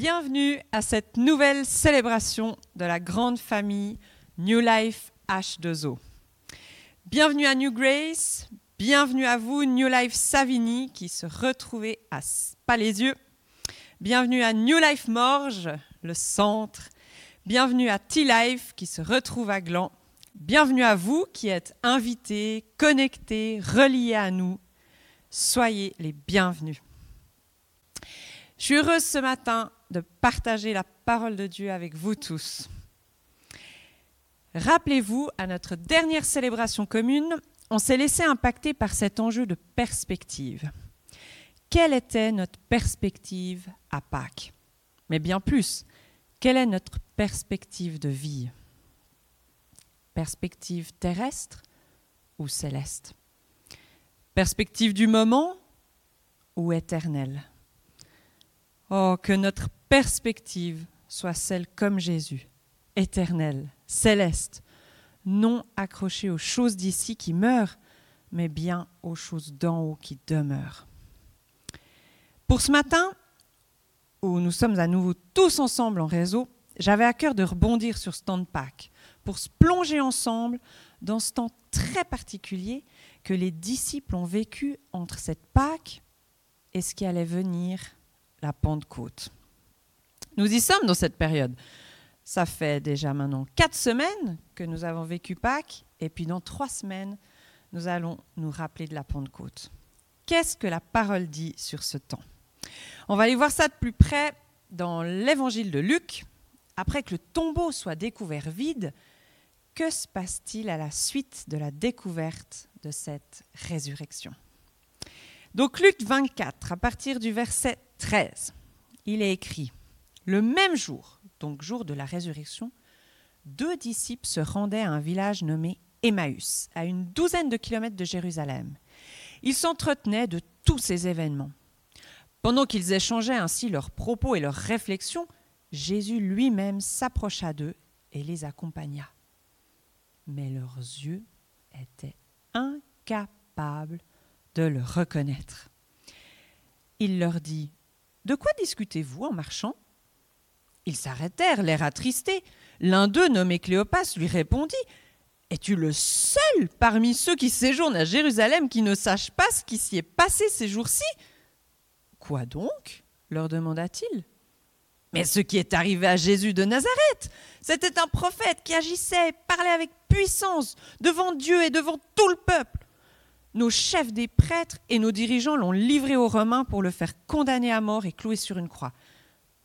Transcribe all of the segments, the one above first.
Bienvenue à cette nouvelle célébration de la grande famille New Life H2O. Bienvenue à New Grace, bienvenue à vous New Life Savigny qui se retrouvait à Palaisieux. Bienvenue à New Life Morges, le centre. Bienvenue à T-Life qui se retrouve à Gland. Bienvenue à vous qui êtes invités, connectés, reliés à nous. Soyez les bienvenus. Je suis heureuse ce matin de partager la parole de Dieu avec vous tous. Rappelez-vous, à notre dernière célébration commune, on s'est laissé impacter par cet enjeu de perspective. Quelle était notre perspective à Pâques? Mais bien plus, quelle est notre perspective de vie? Perspective terrestre ou céleste? Perspective du moment ou éternelle? Oh, que notre perspective soit celle comme Jésus, éternelle, céleste, non accrochée aux choses d'ici qui meurent, mais bien aux choses d'en haut qui demeurent. Pour ce matin, où nous sommes à nouveau tous ensemble en réseau, j'avais à cœur de rebondir sur ce temps de Pâques, pour se plonger ensemble dans ce temps très particulier que les disciples ont vécu entre cette Pâques et ce qui allait venir, la Pentecôte. Nous y sommes dans cette période. Ça fait déjà maintenant quatre semaines que nous avons vécu Pâques, et puis dans trois semaines, nous allons nous rappeler de la Pentecôte. Qu'est-ce que la parole dit sur ce temps? On va aller voir ça de plus près dans l'évangile de Luc. Après que le tombeau soit découvert vide, que se passe-t-il à la suite de la découverte de cette résurrection? Donc Luc 24, à partir du verset 13, il est écrit le même jour, donc jour de la résurrection, deux disciples se rendaient à un village nommé Emmaüs, à une douzaine de kilomètres de Jérusalem. Ils s'entretenaient de tous ces événements. Pendant qu'ils échangeaient ainsi leurs propos et leurs réflexions, Jésus lui-même s'approcha d'eux et les accompagna. Mais leurs yeux étaient incapables de le reconnaître. Il leur dit De quoi discutez-vous en marchant? Ils s'arrêtèrent, l'air attristé. L'un d'eux, nommé Cléopas, lui répondit Es-tu le seul parmi ceux qui séjournent à Jérusalem qui ne sache pas ce qui s'y est passé ces jours-ci? Quoi donc? leur demanda-t-il. Mais ce qui est arrivé à Jésus de Nazareth, c'était un prophète qui agissait et parlait avec puissance devant Dieu et devant tout le peuple. Nos chefs des prêtres et nos dirigeants l'ont livré aux Romains pour le faire condamner à mort et clouer sur une croix.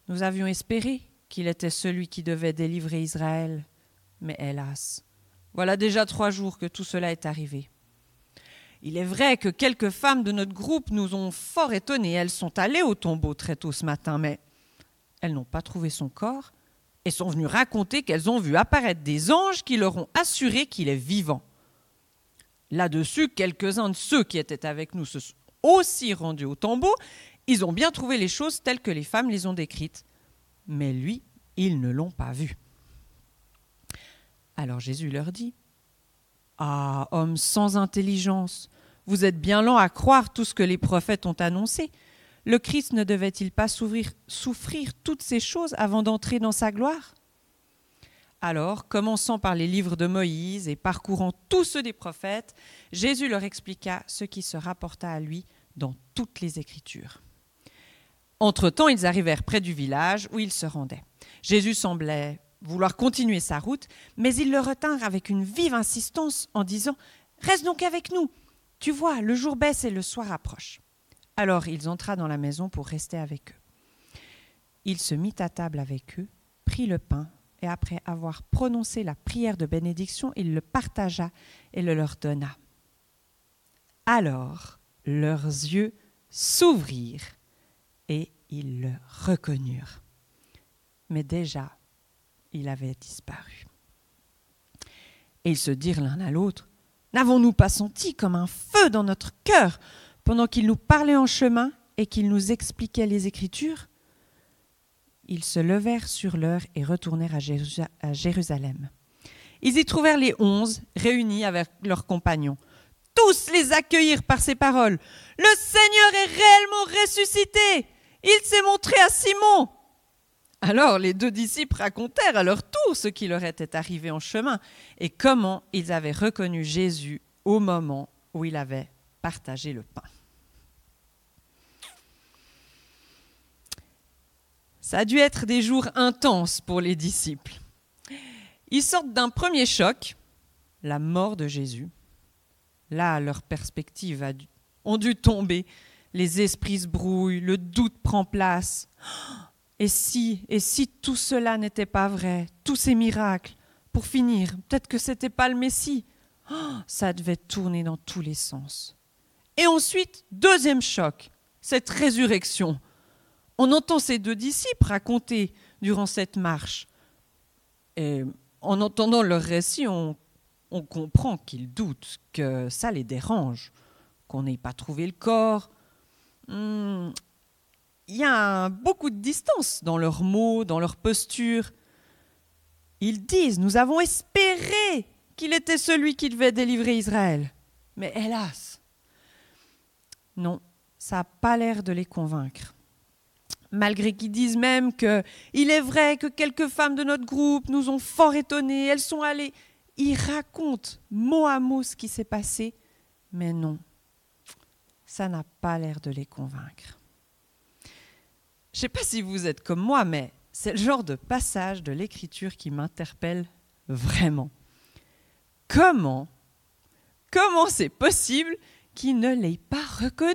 Nous avions espéré qu'il était celui qui devait délivrer Israël. Mais hélas, voilà déjà trois jours que tout cela est arrivé. Il est vrai que quelques femmes de notre groupe nous ont fort étonnés. Elles sont allées au tombeau très tôt ce matin, mais elles n'ont pas trouvé son corps et sont venues raconter qu'elles ont vu apparaître des anges qui leur ont assuré qu'il est vivant. Là-dessus, quelques-uns de ceux qui étaient avec nous se sont aussi rendus au tombeau. Ils ont bien trouvé les choses telles que les femmes les ont décrites mais lui, ils ne l'ont pas vu. Alors Jésus leur dit, Ah, homme sans intelligence, vous êtes bien lent à croire tout ce que les prophètes ont annoncé. Le Christ ne devait-il pas souffrir, souffrir toutes ces choses avant d'entrer dans sa gloire? Alors, commençant par les livres de Moïse et parcourant tous ceux des prophètes, Jésus leur expliqua ce qui se rapporta à lui dans toutes les Écritures. Entre-temps, ils arrivèrent près du village où ils se rendaient. Jésus semblait vouloir continuer sa route, mais ils le retinrent avec une vive insistance en disant Reste donc avec nous. Tu vois, le jour baisse et le soir approche. Alors il entra dans la maison pour rester avec eux. Il se mit à table avec eux, prit le pain, et après avoir prononcé la prière de bénédiction, il le partagea et le leur donna. Alors leurs yeux s'ouvrirent et ils le reconnurent. Mais déjà, il avait disparu. Et ils se dirent l'un à l'autre, N'avons-nous pas senti comme un feu dans notre cœur pendant qu'il nous parlait en chemin et qu'il nous expliquait les Écritures? Ils se levèrent sur l'heure et retournèrent à Jérusalem. Ils y trouvèrent les onze réunis avec leurs compagnons. Tous les accueillirent par ces paroles. Le Seigneur est réellement ressuscité. Il s'est montré à Simon. Alors les deux disciples racontèrent à leur tour ce qui leur était arrivé en chemin et comment ils avaient reconnu Jésus au moment où il avait partagé le pain. Ça a dû être des jours intenses pour les disciples. Ils sortent d'un premier choc, la mort de Jésus. Là, leur perspective a dû, ont dû tomber. Les esprits se brouillent, le doute prend place. Et si, et si tout cela n'était pas vrai, tous ces miracles, pour finir, peut-être que c'était pas le Messie. ça devait tourner dans tous les sens. Et ensuite, deuxième choc, cette résurrection. On entend ces deux disciples raconter durant cette marche. Et en entendant leur récit, on, comprend qu'ils doutent, que ça les dérange, qu'on n'ait pas trouvé le corps. Hmm, il y a beaucoup de distance dans leurs mots, dans leur posture. Ils disent, nous avons espéré qu'il était celui qui devait délivrer Israël. Mais hélas, non, ça n'a pas l'air de les convaincre malgré qu'ils disent même que il est vrai que quelques femmes de notre groupe nous ont fort étonnés, elles sont allées. Ils racontent mot à mot ce qui s'est passé, mais non, ça n'a pas l'air de les convaincre. Je ne sais pas si vous êtes comme moi, mais c'est le genre de passage de l'écriture qui m'interpelle vraiment. Comment, comment c'est possible qu'ils ne l'aient pas reconnu?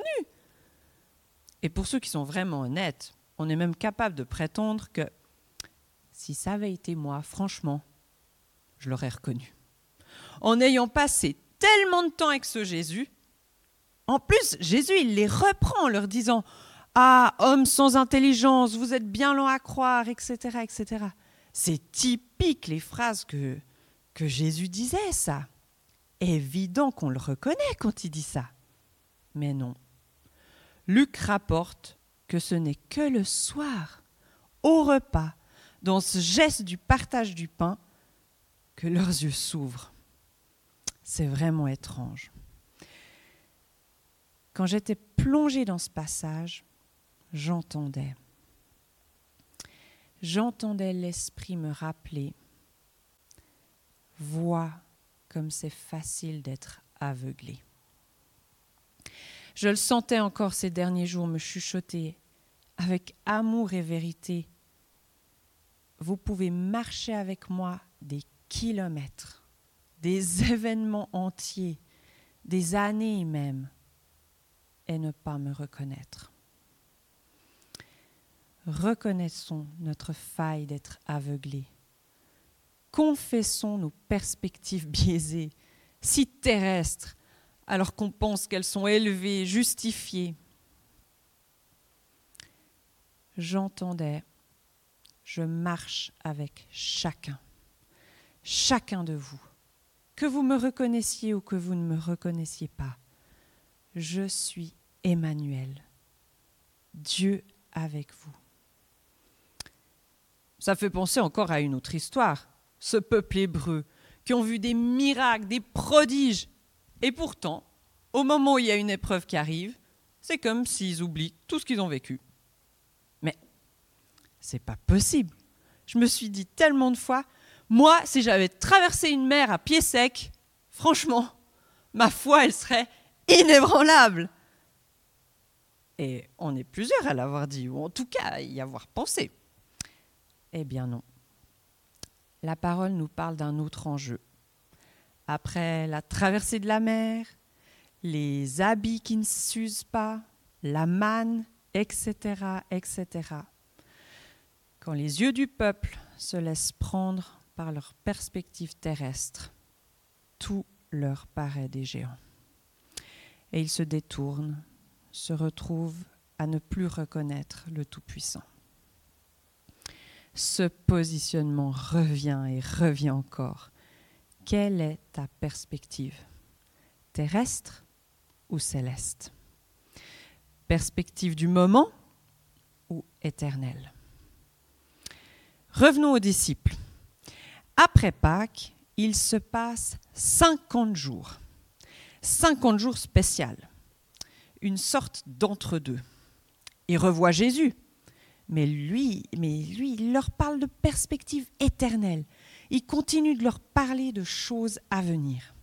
Et pour ceux qui sont vraiment honnêtes, on est même capable de prétendre que si ça avait été moi, franchement, je l'aurais reconnu. En ayant passé tellement de temps avec ce Jésus, en plus, Jésus, les reprend en leur disant Ah, homme sans intelligence, vous êtes bien lent à croire, etc. etc. C'est typique les phrases que, que Jésus disait, ça. Évident qu'on le reconnaît quand il dit ça. Mais non. Luc rapporte que ce n'est que le soir, au repas, dans ce geste du partage du pain, que leurs yeux s'ouvrent. C'est vraiment étrange. Quand j'étais plongée dans ce passage, j'entendais. J'entendais l'Esprit me rappeler, vois comme c'est facile d'être aveuglé. Je le sentais encore ces derniers jours me chuchoter avec amour et vérité. Vous pouvez marcher avec moi des kilomètres, des événements entiers, des années même, et ne pas me reconnaître. Reconnaissons notre faille d'être aveuglés. Confessons nos perspectives biaisées, si terrestres, alors qu'on pense qu'elles sont élevées, justifiées. J'entendais, je marche avec chacun, chacun de vous, que vous me reconnaissiez ou que vous ne me reconnaissiez pas. Je suis Emmanuel, Dieu avec vous. Ça fait penser encore à une autre histoire, ce peuple hébreu, qui ont vu des miracles, des prodiges, et pourtant, au moment où il y a une épreuve qui arrive, c'est comme s'ils oublient tout ce qu'ils ont vécu. Mais c'est pas possible. Je me suis dit tellement de fois, moi, si j'avais traversé une mer à pied sec, franchement, ma foi, elle serait inébranlable. Et on est plusieurs à l'avoir dit, ou en tout cas à y avoir pensé. Eh bien non. La parole nous parle d'un autre enjeu après la traversée de la mer, les habits qui ne s'usent pas, la manne, etc., etc. Quand les yeux du peuple se laissent prendre par leur perspective terrestre, tout leur paraît des géants. Et ils se détournent, se retrouvent à ne plus reconnaître le Tout-Puissant. Ce positionnement revient et revient encore quelle est ta perspective? Terrestre ou céleste? Perspective du moment ou éternelle? Revenons aux disciples. Après Pâques, il se passe 50 jours. 50 jours spécial. Une sorte d'entre-deux. Ils revoient Jésus. Mais lui, mais lui, leur parle de perspectives éternelles. Il continue de leur parler de choses à venir.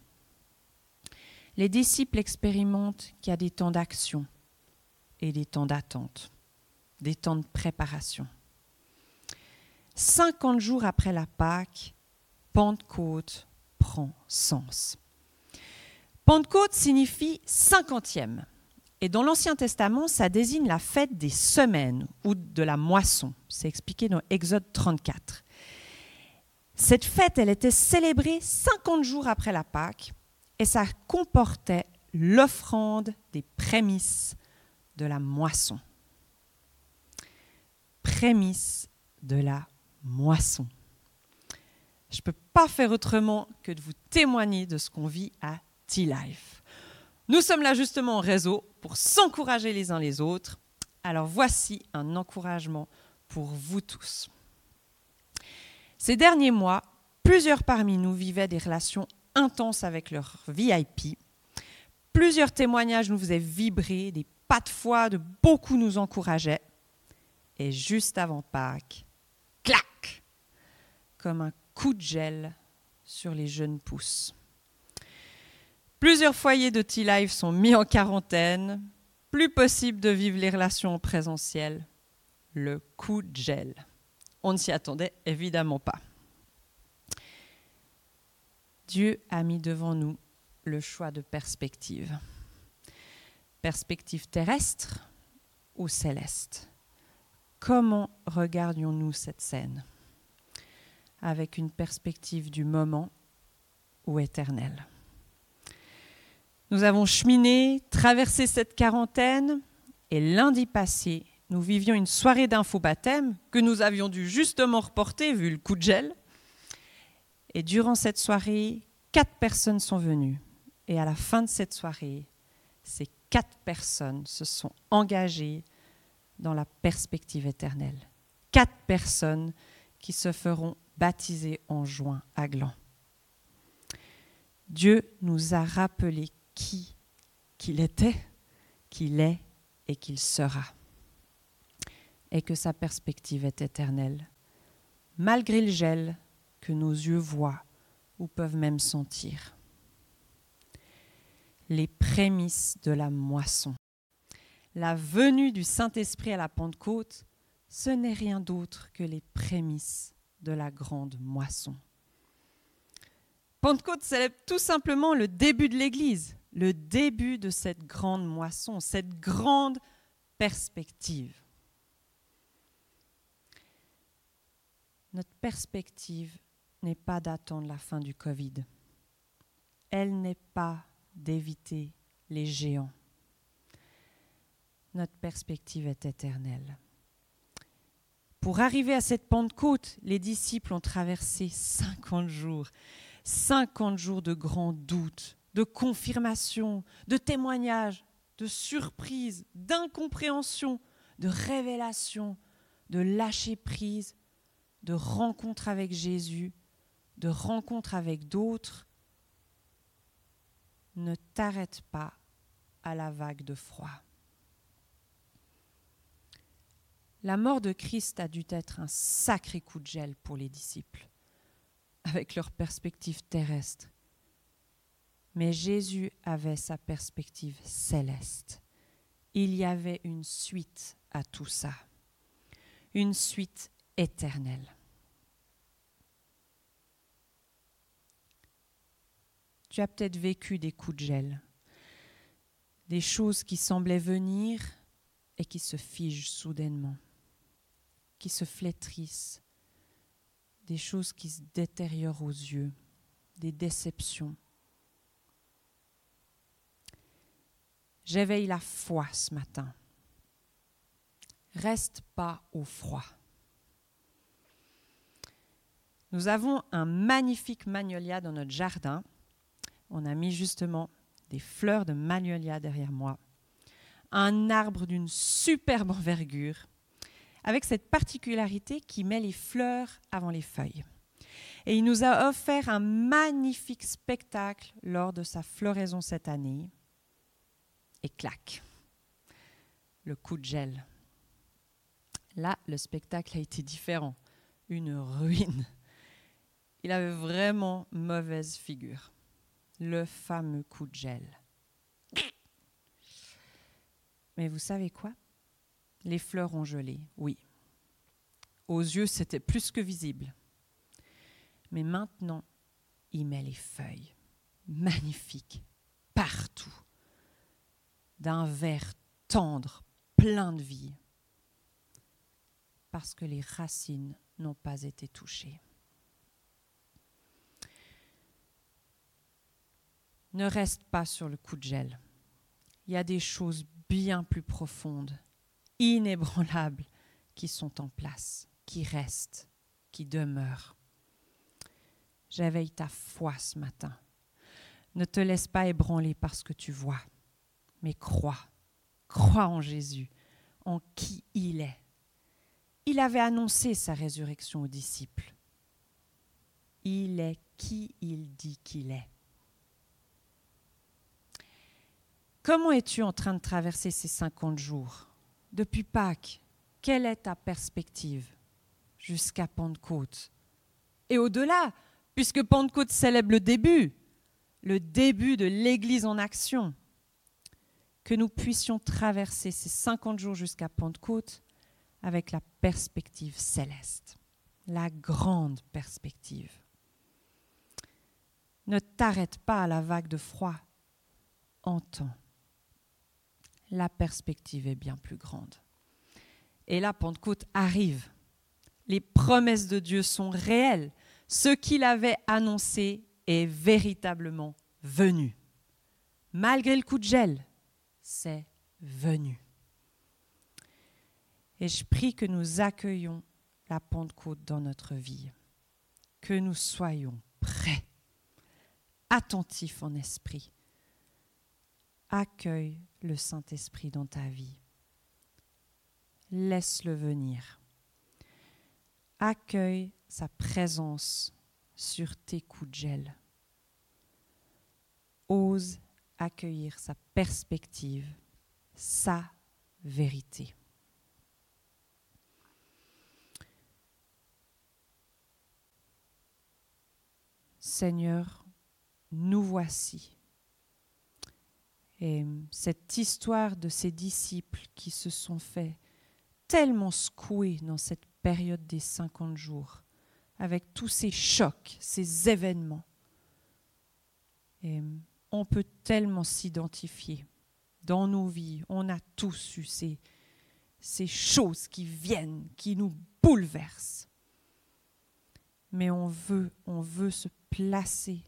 Les disciples expérimentent qu'il y a des temps d'action et des temps d'attente, des temps de préparation. 50 jours après la Pâque, Pentecôte prend sens. Pentecôte signifie cinquantième. Et dans l'Ancien Testament, ça désigne la fête des semaines ou de la moisson. C'est expliqué dans Exode 34. Cette fête, elle était célébrée 50 jours après la Pâque et ça comportait l'offrande des prémices de la moisson. Prémices de la moisson. Je ne peux pas faire autrement que de vous témoigner de ce qu'on vit à T-Life. Nous sommes là justement en réseau pour s'encourager les uns les autres. Alors voici un encouragement pour vous tous. Ces derniers mois, plusieurs parmi nous vivaient des relations intenses avec leur VIP. Plusieurs témoignages nous faisaient vibrer, des pas de foi de beaucoup nous encourageaient. Et juste avant Pâques, clac Comme un coup de gel sur les jeunes pousses. Plusieurs foyers de T-Live sont mis en quarantaine. Plus possible de vivre les relations en présentiel. Le coup de gel. On ne s'y attendait évidemment pas. Dieu a mis devant nous le choix de perspective. Perspective terrestre ou céleste? Comment regardions-nous cette scène? Avec une perspective du moment ou éternelle Nous avons cheminé, traversé cette quarantaine et lundi passé, nous vivions une soirée d'info baptême que nous avions dû justement reporter vu le coup de gel. Et durant cette soirée, quatre personnes sont venues. Et à la fin de cette soirée, ces quatre personnes se sont engagées dans la perspective éternelle. Quatre personnes qui se feront baptiser en juin à Gland. Dieu nous a rappelé qui qu'il était, qu'il est et qu'il sera et que sa perspective est éternelle, malgré le gel que nos yeux voient ou peuvent même sentir. Les prémices de la moisson. La venue du Saint-Esprit à la Pentecôte, ce n'est rien d'autre que les prémices de la grande moisson. Pentecôte célèbre tout simplement le début de l'Église, le début de cette grande moisson, cette grande perspective. Notre perspective n'est pas d'attendre la fin du Covid. Elle n'est pas d'éviter les géants. Notre perspective est éternelle. Pour arriver à cette Pentecôte, les disciples ont traversé 50 jours, 50 jours de grands doutes, de confirmation, de témoignages, de surprises, d'incompréhension, de révélation, de lâcher prise, de rencontre avec Jésus, de rencontre avec d'autres, ne t'arrête pas à la vague de froid. La mort de Christ a dû être un sacré coup de gel pour les disciples, avec leur perspective terrestre. Mais Jésus avait sa perspective céleste. Il y avait une suite à tout ça, une suite éternelle. Tu as peut-être vécu des coups de gel, des choses qui semblaient venir et qui se figent soudainement, qui se flétrissent, des choses qui se détériorent aux yeux, des déceptions. J'éveille la foi ce matin. Reste pas au froid. Nous avons un magnifique magnolia dans notre jardin on a mis justement des fleurs de magnolia derrière moi, un arbre d'une superbe envergure, avec cette particularité qui met les fleurs avant les feuilles. Et il nous a offert un magnifique spectacle lors de sa floraison cette année. Et clac, le coup de gel. Là, le spectacle a été différent. une ruine. Il avait vraiment mauvaise figure. Le fameux coup de gel. Mais vous savez quoi? Les fleurs ont gelé, oui. Aux yeux, c'était plus que visible. Mais maintenant, il met les feuilles, magnifiques, partout, d'un vert tendre, plein de vie, parce que les racines n'ont pas été touchées. Ne reste pas sur le coup de gel. Il y a des choses bien plus profondes, inébranlables, qui sont en place, qui restent, qui demeurent. J'éveille ta foi ce matin. Ne te laisse pas ébranler par ce que tu vois, mais crois, crois en Jésus, en qui il est. Il avait annoncé sa résurrection aux disciples. Il est qui il dit qu'il est. Comment es-tu en train de traverser ces 50 jours? Depuis Pâques, quelle est ta perspective jusqu'à Pentecôte? Et au-delà, puisque Pentecôte célèbre le début, le début de l'Église en action, que nous puissions traverser ces 50 jours jusqu'à Pentecôte avec la perspective céleste, la grande perspective. Ne t'arrête pas à la vague de froid, entends la perspective est bien plus grande. Et là, Pentecôte arrive. Les promesses de Dieu sont réelles. Ce qu'il avait annoncé est véritablement venu. Malgré le coup de gel, c'est venu. Et je prie que nous accueillons la Pentecôte dans notre vie, que nous soyons prêts, attentifs en esprit. Accueille le Saint-Esprit dans ta vie. Laisse-le venir. Accueille sa présence sur tes coups de gel. Ose accueillir sa perspective, sa vérité. Seigneur, nous voici et cette histoire de ces disciples qui se sont fait tellement secouer dans cette période des 50 jours, avec tous ces chocs, ces événements. On peut tellement s'identifier dans nos vies. On a tous eu ces, choses qui viennent, qui nous bouleversent. Mais on veut, on veut se placer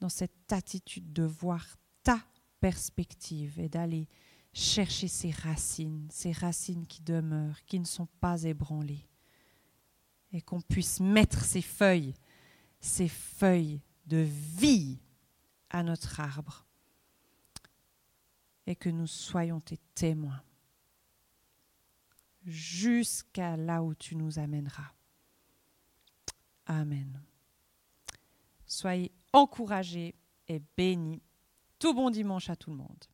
dans cette attitude de voir ta perspective et d'aller chercher ces racines, ces racines qui demeurent, qui ne sont pas ébranlées, et qu'on puisse mettre ces feuilles, ces feuilles de vie notre arbre, et que nous soyons tes témoins jusqu'à là où tu nous amèneras. Amen. Soyez encouragés et bénis tout bon dimanche à tout le monde.